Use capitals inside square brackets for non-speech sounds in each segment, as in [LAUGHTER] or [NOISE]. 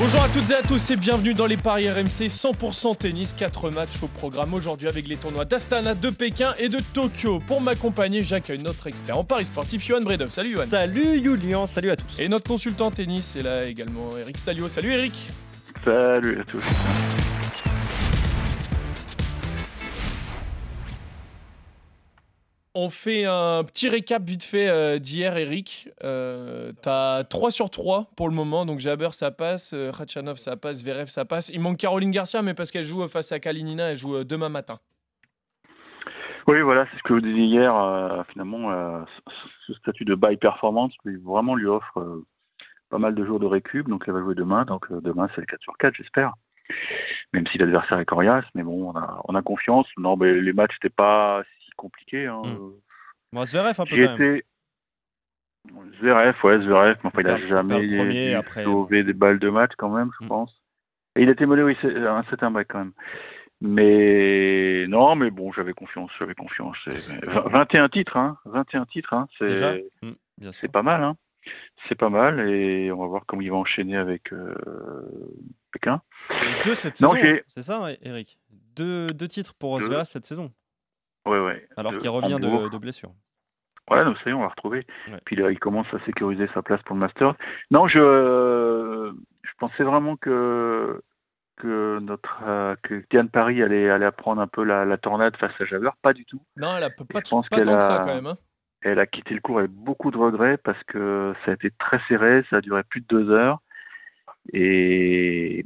Bonjour à toutes et à tous et bienvenue dans les paris RMC 100% tennis. 4 matchs au programme aujourd'hui avec les tournois d'Astana, de Pékin et de Tokyo. Pour m'accompagner, j'accueille notre expert en paris sportif, Johan Bredov. Salut Johan. Salut Julien, salut à tous. Et notre consultant tennis est là également, Eric Salio. Salut Eric. Salut à tous. On fait un petit récap vite fait euh, d'hier, Eric. Euh, T'as 3 sur 3 pour le moment. Donc Jabber, ça passe. Euh, ça passe. Verev, ça passe. Il manque Caroline Garcia, mais parce qu'elle joue face à Kalinina, elle joue euh, demain matin. Oui, voilà, c'est ce que je disais hier. euh, finalement, euh, ce- statut de by performance lui, vraiment lui offre euh, pas mal de jours de récup. Donc elle va jouer demain. Donc euh, demain, c'est le 4 sur 4, j'espère. Même si l'adversaire est coriace. Mais bon, on a, on a confiance. Non, mais les matchs n'étaient pas si compliqués. Hein. Mm. Bon, Zverev un peu quand même. étais. Zverev, ouais, Zverev, mais enfin, il a Perd- jamais premier, après- sauver des balles de match quand même, je Mm. pense. Et il était mené, oui, c'est un 7 un break quand même. Mais non, mais bon, j'avais confiance, j'avais confiance. C'est- 21 titres, hein, 21 titres, hein, Déjà c'est pas mal, hein. C'est pas mal, et on va voir comment il va enchaîner avec euh, Pékin. Deux cette Non, saison, c'est ça Eric? Deux, deux titres pour. Zverev cette saison, Ouais, ouais. alors qu'il revient de, blessure. Ouais, donc ça y est, on va retrouver. Ouais. Puis là, il commence à sécuriser sa place pour le Masters. Non, je, je pensais vraiment que que notre euh, que Diane Paris allait allait prendre un peu la, la tornade face à Javer. Pas du tout. Non, elle a pas, pas, Je pense pas que ça a- quand même. hein. Elle a quitté le cours avec beaucoup de regrets parce que ça a été très serré, ça a duré plus de deux heures. Et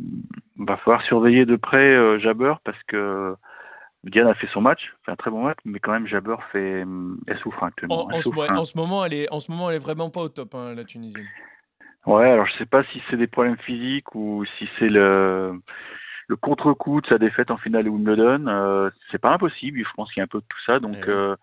il va falloir surveiller de près euh, Jabber parce que Diane a fait son match, fait un très bon match, mais quand même Jabber fait, elle souffre actuellement. En, Elle en ce, souffre, ouais, hein. en ce moment, elle est, en ce moment, elle est vraiment pas au top, hein, la Tunisienne. Ouais, alors je sais pas si c'est des problèmes physiques ou si c'est le le contre-coup de sa défaite en finale de Wimbledon. Euh, c'est pas impossible, je pense qu'il y a un peu de tout ça. Donc Eh euh,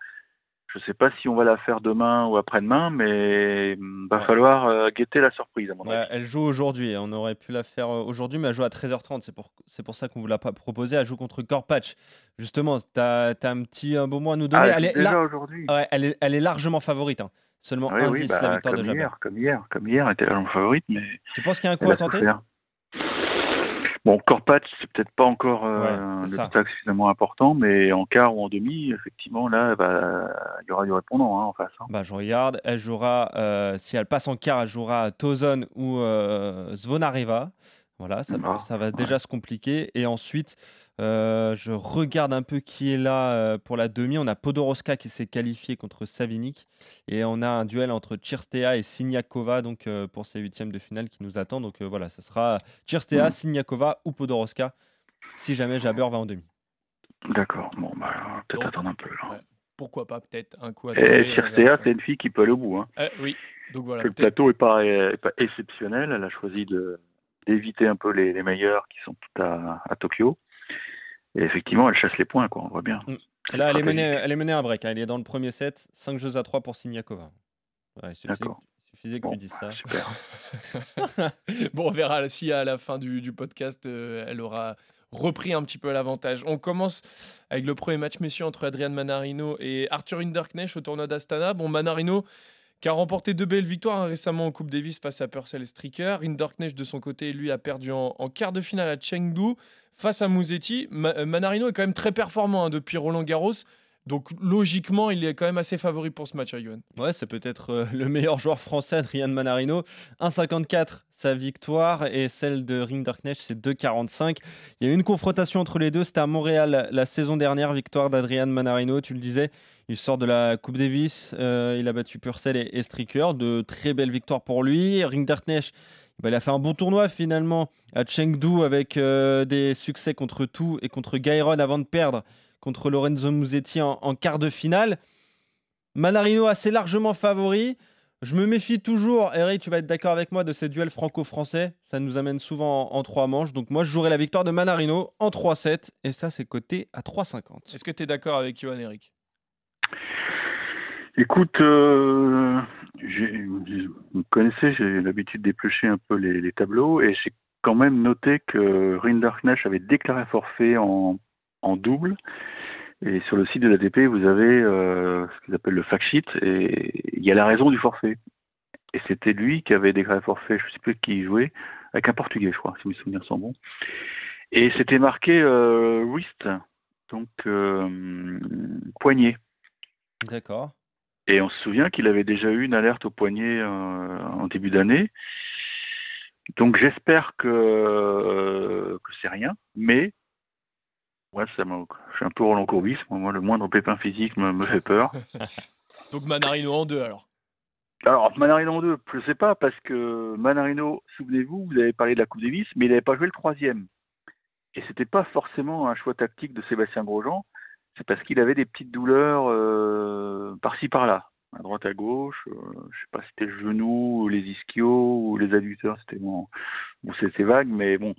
je sais pas si on va la faire demain ou après-demain, mais il va Ouais. falloir euh, guetter la surprise à mon Ouais, avis. elle joue aujourd'hui, on aurait pu la faire euh, aujourd'hui, mais elle joue à 13h30, c'est pour, c'est pour ça qu'on vous l'a pas proposé. Elle joue contre Corpatch. Justement, tu as, un petit un beau mot à nous donner. Ah, elle, est déjà aujourd'hui. ouais, elle, est, elle est largement favorite. hein. Seulement Oui, un oui, 10 bah, la victoire de Jabber. hier, comme hier, comme hier, elle était la favorite, mais Tu penses qu'il y a un coup à tenter souffert. Bon, Corpatch, c'est peut-être pas encore euh, Ouais, ça. obstacle suffisamment important, mais en quart ou en demi, effectivement, là, bah, il y aura du répondant hein, en face. hein. Bah, je regarde, elle jouera, euh, si elle passe en quart, elle jouera Tozon ou euh, Zvonareva. Voilà, ça, Ah, ça va déjà se compliquer. Et ensuite, euh, je regarde un peu qui est là euh, pour la demi. On a Podoroska qui s'est qualifié contre Savinik. Et on a un duel entre Chirstea et Siniakova donc, euh, pour ces huitièmes de finale qui nous attend. Donc euh, voilà, ce sera Chirstea, Mhm. Siniakova ou Podoroska si jamais Jabber va en demi. D'accord, bon, bah, peut-être attendre un peu. là. ouais. Pourquoi pas, peut-être, un coup à. Et Chirstea, c'est une fille qui peut aller au bout. Hein. Euh, oui, donc voilà. Le plateau n'est pas, est pas exceptionnel. Elle a choisi de d'éviter un peu les, les meilleurs qui sont tout à, à Tokyo. Et effectivement, elle chasse les points, quoi, on voit bien. Mm. Là, elle est, menée, elle est menée un break. hein. Elle est dans le premier set. 5 jeux à 3 pour Siniakova. Ouais, D'accord. il suffisait que Bon, tu dises ça. super. [LAUGHS] bon, on verra si à la fin du, du podcast, euh, elle aura repris un petit peu l'avantage. On commence avec le premier match messieurs entre Adrian Manarino et Arthur Hinderknecht au tournoi d'Astana. Bon, Manarino qui a remporté deux belles victoires hein, récemment en Coupe Davis face à Purcell et Stricker. Hinderknecht, de son côté, lui, a perdu en, quart de finale à Chengdu face à Musetti. Euh, Manarino est quand même très performant hein, depuis Roland Garros. Donc, logiquement, il est quand même assez favori pour ce match, hein, Johan. Ouais, c'est peut-être euh, [LAUGHS] le meilleur joueur français, Adrian Manarino. 1,54 sa victoire et celle de Rinderknecht, c'est 2,45. Il y a eu une confrontation entre les deux. C'était à Montréal la saison dernière, victoire d'Adrian Manarino. Tu le disais, il sort de la Coupe Davis. euh, il a battu Purcell et, Stricker. De très belles victoires pour lui. Rinderknecht. bah, il a fait un bon tournoi finalement à Chengdu avec euh, des succès contre tout et contre Gairon avant de perdre contre Lorenzo Musetti en, quart de finale. Manarino assez largement favori. Je me méfie toujours, Eric, tu vas être d'accord avec moi, de ces duels franco-français. Ça nous amène souvent en, en trois manches. Donc moi, je jouerai la victoire de Manarino en 3-7. Et ça, c'est coté à 3,50. Est-ce que tu es d'accord avec Johan, Eric? Écoute, euh, vous connaissez, j'ai l'habitude d'éplucher un peu les, tableaux et j'ai quand même noté que Rinderknecht avait déclaré forfait en, double. Et sur le site de l'ATP, vous avez euh, ce qu'ils appellent le fact sheet et il y a la raison du forfait. Et c'était lui qui avait déclaré forfait, je ne sais plus qui jouait, avec un Portugais, je crois, si mes souvenirs sont bons. Et c'était marqué euh, wrist, donc euh, poignet. D'accord. Et on se souvient qu'il avait déjà eu une alerte au poignet euh, en début d'année. Donc j'espère que, que c'est rien, mais ouais, ça je suis un peu Roland Courbis. Moi, le moindre pépin physique me, me fait peur. [LAUGHS] Donc Manarino en deux alors. Alors, Manarino en deux, je sais pas, parce que Manarino, souvenez-vous, vous avez parlé de la Coupe Davis, mais il n'avait pas joué le troisième. Et c'était pas forcément un choix tactique de Sébastien Grosjean, c'est parce qu'il avait des petites douleurs euh, par-ci par-là, à droite à gauche, euh, je sais pas si c'était le genou, ou les ischios ou les adducteurs, c'était bon, bon c'était vague, mais bon,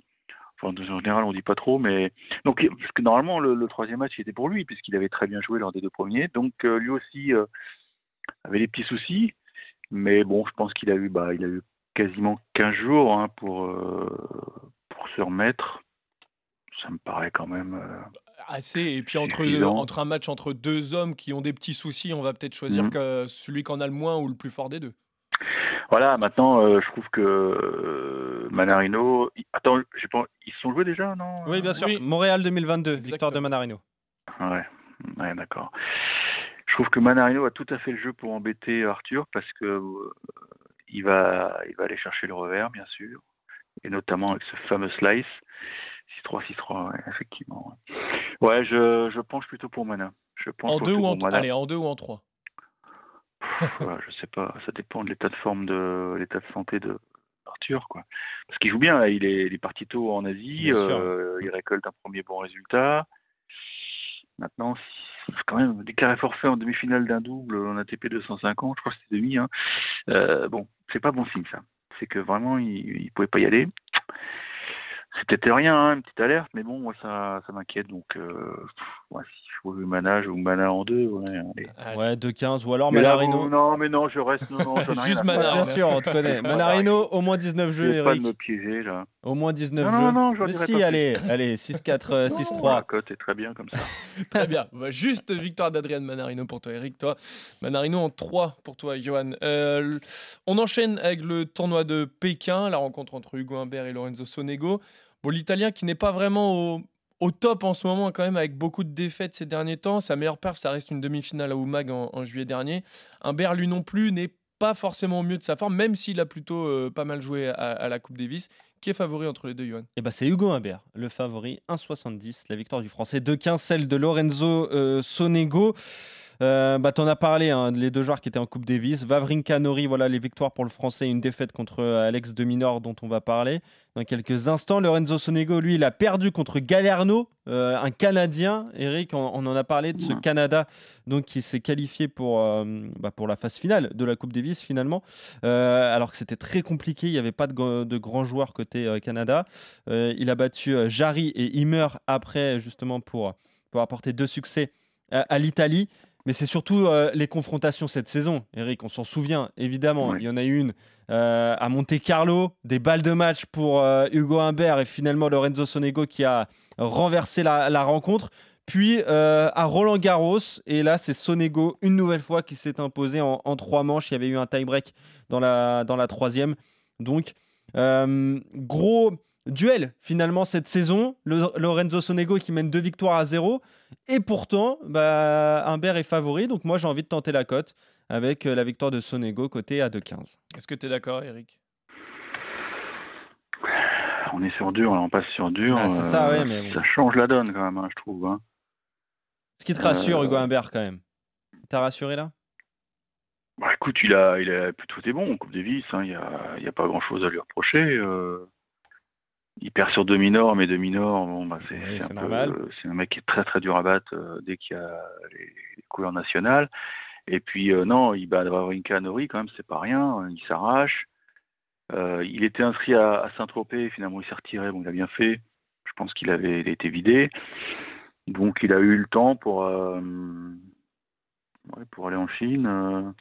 en général on dit pas trop, mais donc parce que normalement le, troisième match était pour lui puisqu'il avait très bien joué lors des deux premiers, donc euh, lui aussi euh, avait des petits soucis, mais bon je pense qu'il a eu bah il a eu quasiment 15 jours hein, pour se remettre, ça me paraît quand même Assez. Et puis entre, entre un match entre deux hommes qui ont des petits soucis, on va peut-être choisir Mhm. que celui qui en a le moins ou le plus fort des deux. Voilà, maintenant, euh, je trouve que euh, Manarino. Attends, j'ai pas... ils se sont joués déjà, non? Oui, bien sûr. Oui. Montréal 2022, victoire de. Manarino. Ouais, ouais d'accord. Je trouve que Manarino a tout à fait le jeu pour embêter Arthur parce que euh, il va, il va aller chercher le revers, bien sûr, et notamment avec ce fameux slice 6-3, 6-3, ouais, effectivement. Ouais, je, je penche plutôt pour Mana. Je pense En deux surtout ou en pour Mana. Allez, en deux ou en trois. Ouais, je sais pas, ça dépend de l'état de forme de l'état de santé de Arthur, quoi. Parce qu'il joue bien, là, il est, il est parti tôt en Asie, euh, il récolte un premier bon résultat. Maintenant, quand même, des carrés forfaits en demi-finale d'un double en ATP 250, je crois que c'était demi. Hein. Euh, bon, c'est pas bon signe ça. C'est que vraiment, il, il pouvait pas y aller. C'était rien, hein, une petite alerte, mais bon, moi ça, ça m'inquiète. Donc, euh, ouais, si je veux manage ou mana en deux, ouais, allez. Allez. Ouais, 2-15 ou alors Mais là, Manarino. vous- non, mais non, je reste. Non, non, [LAUGHS] rien Juste Mana. Bien sûr, on te connaît. [LAUGHS] Manarino, au moins 19 jeux, Essayez pas de Eric. me piéger là. Au moins 19 Non, jeux. non, non, je Mais si, pas allez, allez, 6-4, euh, Non, 6-3. La cote est très bien comme ça. [LAUGHS] Très bien. Bah, juste victoire d'Adrian Manarino pour toi, Eric. Toi, Manarino en 3 pour toi, Johan. Euh, on enchaîne avec le tournoi de Pékin, la rencontre entre Hugo Humbert et Lorenzo Sonego. Bon, l'Italien qui n'est pas vraiment au, au top en ce moment, quand même, avec beaucoup de défaites ces derniers temps. Sa meilleure perf, ça reste une demi-finale à Oumag en, juillet dernier. Humbert, lui non plus, n'est pas forcément au mieux de sa forme, même s'il a plutôt euh, pas mal joué à, la Coupe Davis. Qui est favori entre les deux, Johan? Et bah c'est Hugo Humbert, le favori, 1,70, la victoire du Français, 2,15 celle de Lorenzo euh, Sonego. Euh, bah, T'en as parlé, hein, les deux joueurs qui étaient en Coupe Davis. Vavrinka Nori, voilà les victoires pour le Français, une défaite contre euh, Alex de Minor dont on va parler dans quelques instants. Lorenzo Sonego, lui, il a perdu contre Galerno, euh, un Canadien. Eric, on, on en a parlé de ce. Canada donc, qui s'est qualifié pour, euh, bah, pour la phase finale de la Coupe Davis finalement, alors que c'était très compliqué, il n'y avait pas de, gr- de grands joueurs côté Canada. Il a battu Jarry et Himmer après, justement, pour, pour apporter deux succès à, à l'Italie. Mais c'est surtout euh, les confrontations cette saison, Eric, on s'en souvient, évidemment. Il y en a eu une euh, à Monte Carlo, des balles de match pour euh, Hugo Humbert et finalement Lorenzo Sonego qui a renversé la, la rencontre. Puis à Roland Garros, et là c'est Sonego une nouvelle fois qui s'est imposé en, en trois manches. Il y avait eu un tie-break dans la, dans la troisième. Donc, gros duel finalement cette saison. Le- Lorenzo Sonego qui mène deux victoires à zéro. Et pourtant, bah, Humbert est favori. Donc moi j'ai envie de tenter la cote avec euh, la victoire de Sonego côté à 2,15. Est-ce que tu es d'accord, Eric? On est sur dur, là, on passe sur dur. Ah, c'est ça, ouais, mais bon. Ça change la donne quand même, hein, je trouve. hein. Ce qui te rassure, Euh, Hugo Humbert quand même. T'as rassuré là? Bah, écoute, il a, il a tout est bon en Coupe Davis. hein, Il n'y a, il y a pas grand-chose à lui reprocher. euh. Il perd sur deux minors, mais deux minors, bon, bah, c'est Oui, un, peu- mec qui est très très dur à battre euh, dès qu'il y a les, les couleurs nationales. Et puis euh, non, il bat Wawrinka Nori quand même, c'est pas rien. Il s'arrache. Euh, il était inscrit à, à Saint-Tropez, finalement il s'est retiré. Bon, il a bien fait. Je pense qu'il avait il a été vidé. Donc il a eu le temps pour ouais, pour aller en Chine.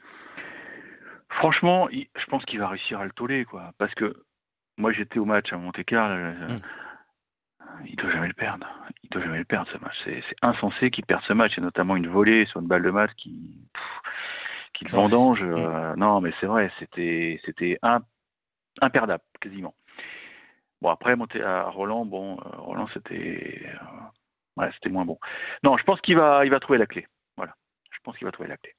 Franchement, il- je pense qu'il va réussir à le toller, quoi. Parce que moi, j'étais au match à Monte-Carlo. Mm. Il doit jamais le perdre. Il doit jamais le perdre, ce match. C'est insensé qu'il perde ce match, et notamment une volée sur une balle de match qui, pff, qui le vendange. euh, non, mais c'est vrai, c'était c'était imperdable, quasiment. Bon, après, monter à Roland, bon, euh, Roland, c'était ouais, c'était moins bon. Non, je pense qu'il va, il va trouver la clé. Voilà. Je pense qu'il va trouver la clé.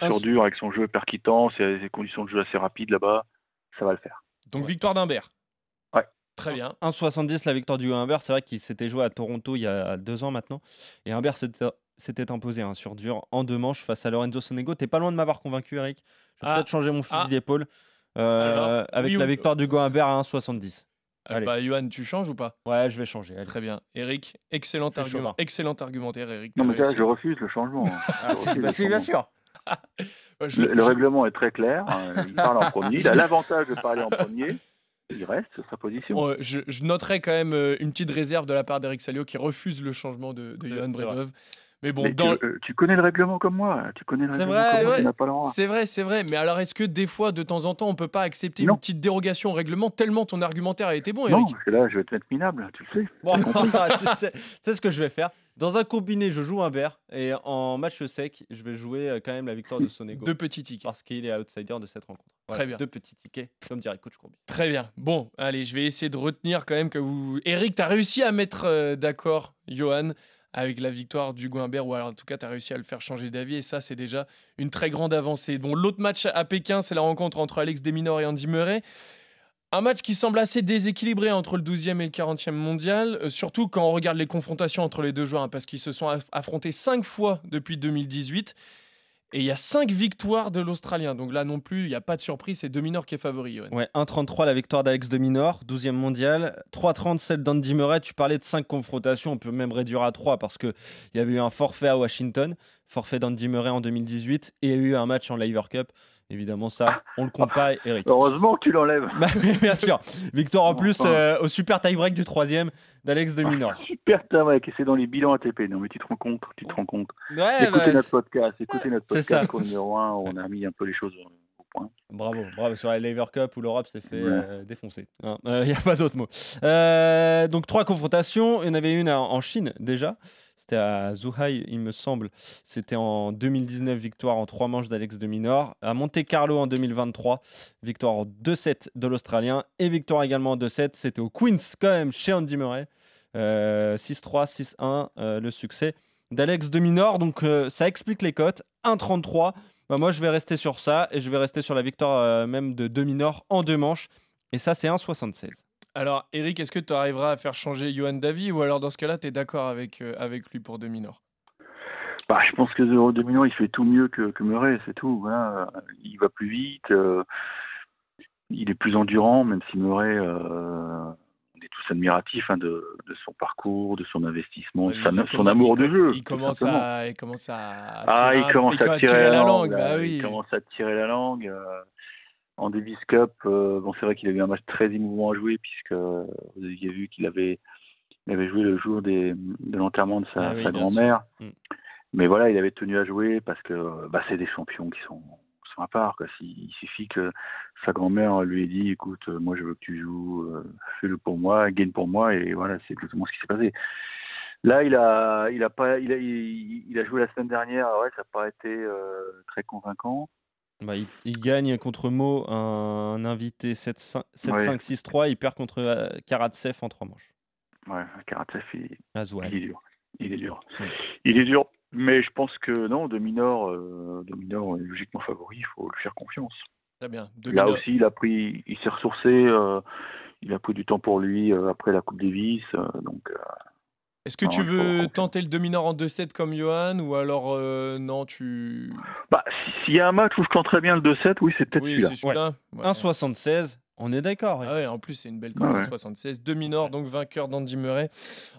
Un Sur dur, avec son jeu percutant, ses, ses conditions de jeu assez rapides là-bas, ça va le faire. Donc victoire d'Humbert. Ouais. Très bien. 1,70 la victoire du Humbert. C'est vrai qu'il s'était joué à Toronto il y a deux ans maintenant. Et Humbert s'était s'était imposé hein, sur dur en deux manches face à Lorenzo Sonego. T'es pas loin de m'avoir convaincu, Eric. Je vais Ah. peut-être changer mon fusil Ah. d'épaule. euh, Alors, avec oui la victoire du Humbert à 1,70. Euh, Allez. bah, Johan, tu changes ou pas? Ouais, je vais changer. allez. Très bien. Eric, excellent, argument, hein. excellent argumentaire, Eric. Non, mais réussi. je refuse le changement. Ah, Je si, refuse bah le si, bien sûr. Je- Le, règlement est très clair. hein, [LAUGHS] Il parle en premier. Il a l'avantage de parler en premier. Il reste sur sa position. Bon, je, je noterai quand même euh, une petite réserve de la part d'Eric Salio qui refuse le changement de, de Johan. Bredov. Mais bon, Mais dans... tu, euh, tu connais le règlement comme moi. Tu connais le C'est règlement vrai, comme moi. ouais. Tu n'as pas le droit. c'est vrai, c'est vrai. Mais alors, est-ce que des fois, de temps en temps, on peut pas accepter Non. une petite dérogation au règlement tellement ton argumentaire a été bon, Non, Eric parce que là, je vais te mettre minable. Tu le sais. Bon, [LAUGHS] tu sais, tu sais ce que je vais faire. Dans un combiné, je joue Humbert. Et en match sec, je vais jouer euh, quand même la victoire de Sonego. Deux petits tickets. Parce qu'il est outsider de cette rencontre. Très bien. Deux petits tickets, comme dirait coach Courbis. Très bien. Bon, allez, je vais essayer de retenir quand même que vous. Eric, tu as réussi à mettre euh, d'accord Johan avec la victoire du Guimbert, ou alors en tout cas, tu as réussi à le faire changer d'avis, et ça, c'est déjà une très grande avancée. Bon, l'autre match à Pékin, c'est la rencontre entre Alex Desminor et Andy Murray. Un match qui semble assez déséquilibré entre le 12e et le 40e mondial, euh, surtout quand on regarde les confrontations entre les deux joueurs, hein, parce qu'ils se sont aff- affrontés cinq fois depuis 2018. Et il y a cinq victoires de l'Australien. Donc là non plus, il n'y a pas de surprise, c'est Dominor qui est favori. Johan. Ouais, 1,33 la victoire d'Alex de Minor, 12e mondial. 3,30 celle d'Andy Murray. Tu parlais de 5 confrontations, on peut même réduire à 3 parce qu'il y avait eu un forfait à Washington, forfait d'Andy Murray en 2018, et il y a eu un match en Laver Cup. Évidemment, ça, on le compte pas, Eric. Heureusement que tu l'enlèves. [LAUGHS] Bah, bien sûr. Victoire en plus Enfin. euh, au super tie-break du troisième d'Alex de Minor. Super, mec. Et c'est dans les bilans ATP. Non, mais tu te rends compte. Tu te rends compte. Ouais, écoutez bah, notre podcast. Écoutez notre podcast numéro 1 où on a mis un peu les choses au point. Bravo, bravo. Sur la Laver Cup où l'Europe s'est fait Ouais. euh, défoncer. [LAUGHS] Il n'y a pas d'autre mot. Euh, donc, trois confrontations. Il y en avait une en Chine déjà. C'était à Zhuhai, il me semble. C'était en 2019, victoire en trois manches d'Alex de Minor. À Monte Carlo en 2023, victoire en 2-7 de l'Australien. Et victoire également en 2-7. C'était au Queens, quand même, chez Andy Murray. Euh, 6-3, 6-1, euh, le succès d'Alex de Minor. Donc, euh, ça explique les cotes. 1-33. Bah, moi, je vais rester sur ça et je vais rester sur la victoire euh, même de deux minors en deux manches. Et ça, c'est 1,76. Alors, Eric, est-ce que tu arriveras à faire changer Johan Davy ou alors dans ce cas-là, tu es d'accord avec, euh, avec lui pour Dominor Bah, je pense que Domino, il fait tout mieux que, que Murray, c'est tout. Voilà. Il va plus vite, euh, il est plus endurant, même si Murray, euh, on est tous admiratifs hein, de, de son parcours, de son investissement, de son amour il de jeu. Il commence, à, il commence à. Ah, tirer il un- commence à tirer la langue. Bah là. oui. Il commence à tirer la langue. En Davis Cup, euh, bon, c'est vrai qu'il a eu un match très émouvant à jouer, puisque euh, vous aviez vu qu'il avait, il avait joué le jour des, de l'enterrement de sa, Ah oui, sa bien grand-mère. Mm. Mais voilà, il avait tenu à jouer parce que bah, c'est des champions qui sont, sont à part. Quoi. Il suffit que sa grand-mère lui ait dit écoute, euh, moi je veux que tu joues, euh, fais-le pour moi, gagne pour moi, et voilà, c'est exactement ce qui s'est passé. Là, il a, il a pas, il a, il, il a joué la semaine dernière. Ouais, ça n'a pas été euh, très convaincant. Bah, il, il gagne contre Mo, un, invité 7-5, Ouais. 7-5-6-3. Il perd contre euh, Karatsev en trois manches. Ouais, Karatsev, il, il est dur. Il est dur. Ouais. Il est dur. Mais je pense que non, de Minor, euh, de Minor est logiquement favori. Il faut lui faire confiance. Très bien. Là Dominor. aussi, il a pris, il s'est ressourcé. euh, il a pris du temps pour lui euh, après la Coupe Davis. euh, donc, euh, Est-ce que Non, tu faut avoir veux tenter le Dominor en 2-7 comme Johan ou alors euh, non, tu. bah, si- s'il y a un match où je tente très bien le 2-7, oui, c'est peut-être Oui, celui-là. c'est celui-là. Ouais. 1,76. On est d'accord. Ah ouais, en plus, c'est une belle cote Ouais, en ouais. 76. Dominor, donc vainqueur d'Andy Murray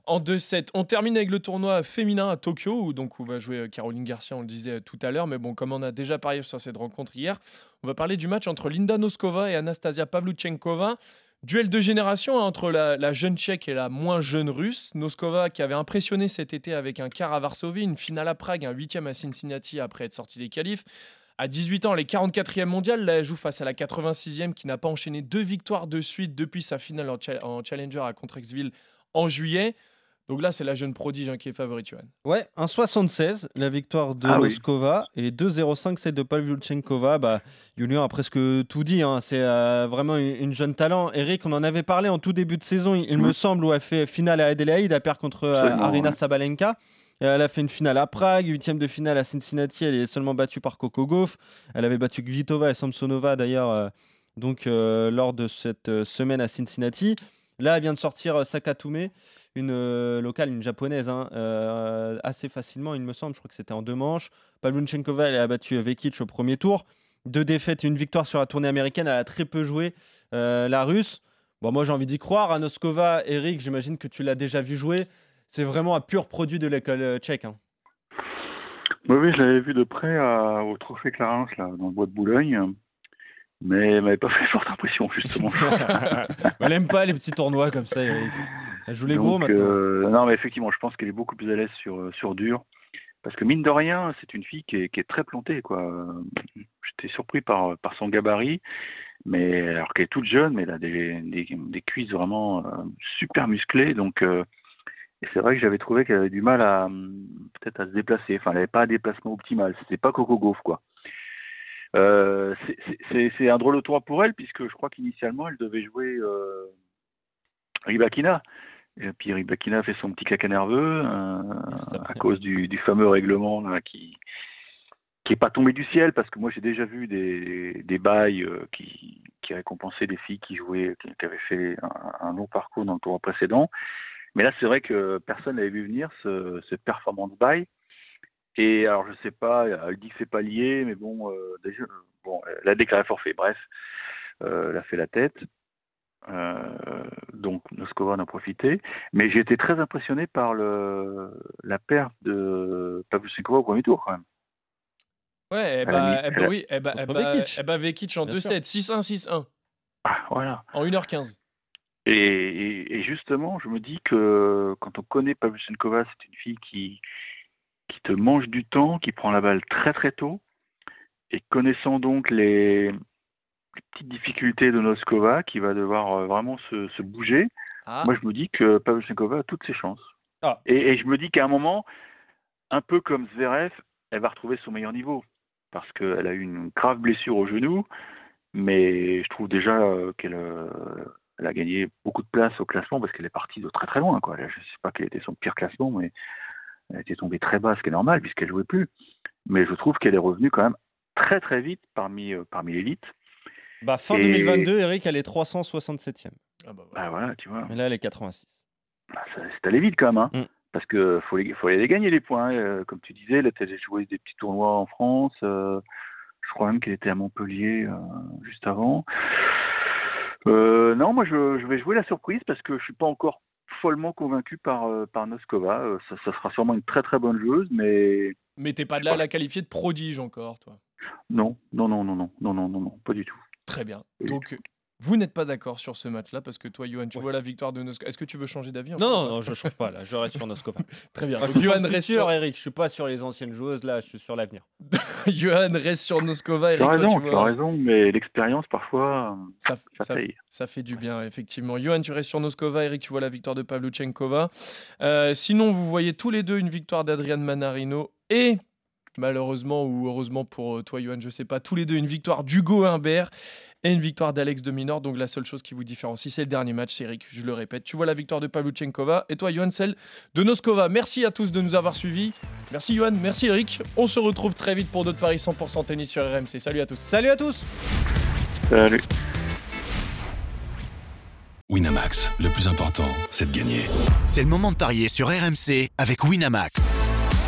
en 2-7. On termine avec le tournoi féminin à Tokyo, où donc on va jouer euh, Caroline Garcia, on le disait euh, tout à l'heure. Mais bon, comme on a déjà parié sur cette rencontre hier, on va parler du match entre Linda Noskova et Anastasia Pavluchenkova. Duel de génération hein, entre la, jeune tchèque et la moins jeune russe. Noskova qui avait impressionné cet été avec un quart à Varsovie, une finale à Prague, un huitième à Cincinnati après être sorti des qualifs. À 18 ans, les 44e mondiales, là, elle joue face à la 86e qui n'a pas enchaîné deux victoires de suite depuis sa finale en Challenger à Contrexville en juillet. Donc là, c'est la jeune prodige hein, qui est favorite, Johan. Ouais, 1,76 la victoire de Ah oui. Noskova et 2,05 celle de Pavlyuchenkova. Bah, Julien a presque tout dit. hein. C'est euh, vraiment une, une jeune talent. Eric, on en avait parlé en tout début de saison, il, me semble, où elle fait finale à Adelaide, elle perd contre euh, Absolument, Arina ouais. Sabalenka. Euh, Elle a fait une finale à Prague, huitième de finale à Cincinnati. Elle est seulement battue par Coco Gauff. Elle avait battu Kvitova et Samsonova d'ailleurs, euh, donc euh, lors de cette euh, semaine à Cincinnati. Là, elle vient de sortir euh, Sakatume, une euh, locale, une japonaise, hein, euh, assez facilement, il me semble. Je crois que c'était en deux manches. Pavlyuchenkova, elle a battu Vekic au premier tour. Deux défaites et une victoire sur la tournée américaine. Elle a très peu joué, euh, la russe. Bon, moi, j'ai envie d'y croire. À Noskova, Eric, j'imagine que tu l'as déjà vu jouer. C'est vraiment un pur produit de l'école tchèque. hein. Oui, oui, je l'avais vu de près à- au Trophée Clarence, là, dans le bois de Boulogne. Mais elle m'avait pas [LAUGHS] fait forte impression, justement. [LAUGHS] Elle aime pas les petits tournois comme ça, Eric. Elle joue les gros maintenant. euh, non, mais effectivement, je pense qu'elle est beaucoup plus à l'aise sur, euh, sur dur. Parce que mine de rien, c'est une fille qui est, qui est très plantée, quoi. J'étais surpris par, par son gabarit, mais alors qu'elle est toute jeune, mais elle a des, des, des cuisses vraiment euh, super musclées. Donc, euh, et c'est vrai que j'avais trouvé qu'elle avait du mal à peut-être à se déplacer. Enfin, elle n'avait pas un déplacement optimal. C'était pas Coco Gauff, quoi. Euh, c'est- un drôle de tour pour elle, puisque je crois qu'initialement, elle devait jouer Rybakina. Et puis Rybakina a fait son petit caca nerveux euh, à cause du, du fameux règlement là, qui qui est pas tombé du ciel parce que moi j'ai déjà vu des, des bails euh, qui, qui récompensaient des filles qui jouaient qui, qui avaient fait un, un long parcours dans le tour précédent. Mais là c'est vrai que personne n'avait vu venir ce, ce performance bail. Et alors je sais pas elle dit que c'est pas lié mais bon euh, déjà bon elle a déclaré forfait. Bref elle a fait la tête donc Noskova en a profité. Mais j'ai été très impressionné par le, la perte de Pavlyuchenkova au premier tour quand même. Ouais, eh Elle a bah, mis- eh bah oui, eh bah, eh Contre bah, Vekic. eh bah, Vekic en Bien 2-7, 6-1, 6-1, Ah, voilà. en 1h15. Et, et- et justement, je me dis que quand on connaît Pavlyuchenkova, c'est une fille qui, qui te mange du temps, qui prend la balle très très tôt. Et connaissant donc les, les petites difficultés de Noskova, qui va devoir euh, vraiment se, se bouger, Ah, Moi, je me dis que Pavlyuchenkova a toutes ses chances. Ah. Et, et je me dis qu'à un moment, un peu comme Zverev, elle va retrouver son meilleur niveau. Parce qu'elle a eu une grave blessure au genou, mais je trouve déjà euh, qu'elle euh, elle a gagné beaucoup de place au classement parce qu'elle est partie de très très loin. Quoi. Je ne sais pas quel était son pire classement, mais elle était tombée très bas, ce qui est normal puisqu'elle jouait plus. Mais je trouve qu'elle est revenue quand même très très vite parmi, parmi l'élite. Bah, fin et- 2022, Eric, elle est 367e. ah bah voilà. Bah voilà, tu vois. Et là, elle est 86. Bah, ça- c'est allé vite quand même, hein. Mm. parce que faut les, faut aller les gagner les points. hein. Euh, comme tu disais, là, elle a joué des petits tournois en France. euh, je crois même qu'elle était à Montpellier euh, juste avant. Euh, non, moi je, je vais jouer la surprise parce que je suis pas encore follement convaincu par euh, par Noskova. Euh, ça, ça sera sûrement une très très bonne joueuse, mais Mais t'es pas de là à la qualifier de prodige encore, toi? non, non, non, non, non, non, non, non, non, pas du tout. Très bien. Donc, vous n'êtes pas d'accord sur ce match-là parce que toi, Johan, tu Ouais. vois la victoire de Noskova. Est-ce que tu veux changer d'avis Non, non, non, je change pas là, je reste sur Noskova. [LAUGHS] Très bien. Moi, je Donc, suis Johan reste, sur... Eric, je suis pas sur les anciennes joueuses là, je suis sur l'avenir. [LAUGHS] Johan reste sur Noskova. Tu Eric, as toi, raison, tu tu as vois, raison, mais l'expérience parfois, ça, ça ça- paye. ça fait du bien, effectivement. Johan, tu restes sur Noskova. Eric, tu vois la victoire de Pavluchenkova. Euh, sinon, vous voyez tous les deux une victoire d'Adrian Manarino et malheureusement ou heureusement pour euh, toi, Johan, je sais pas, tous les deux une victoire d'Hugo Humbert et une victoire d'Alex de Minor. Donc la seule chose qui vous différencie, c'est le dernier match, c'est Eric. Je le répète, tu vois la victoire de Pavluchenkova et toi, Johan, celle de Noskova. Merci à tous de nous avoir suivis. Merci, Johan. Merci, Eric. On se retrouve très vite pour d'autres paris 100% tennis sur RMC. Salut à tous. Salut à tous Salut. Winamax, le plus important, c'est de gagner. C'est le moment de parier sur RMC avec Winamax.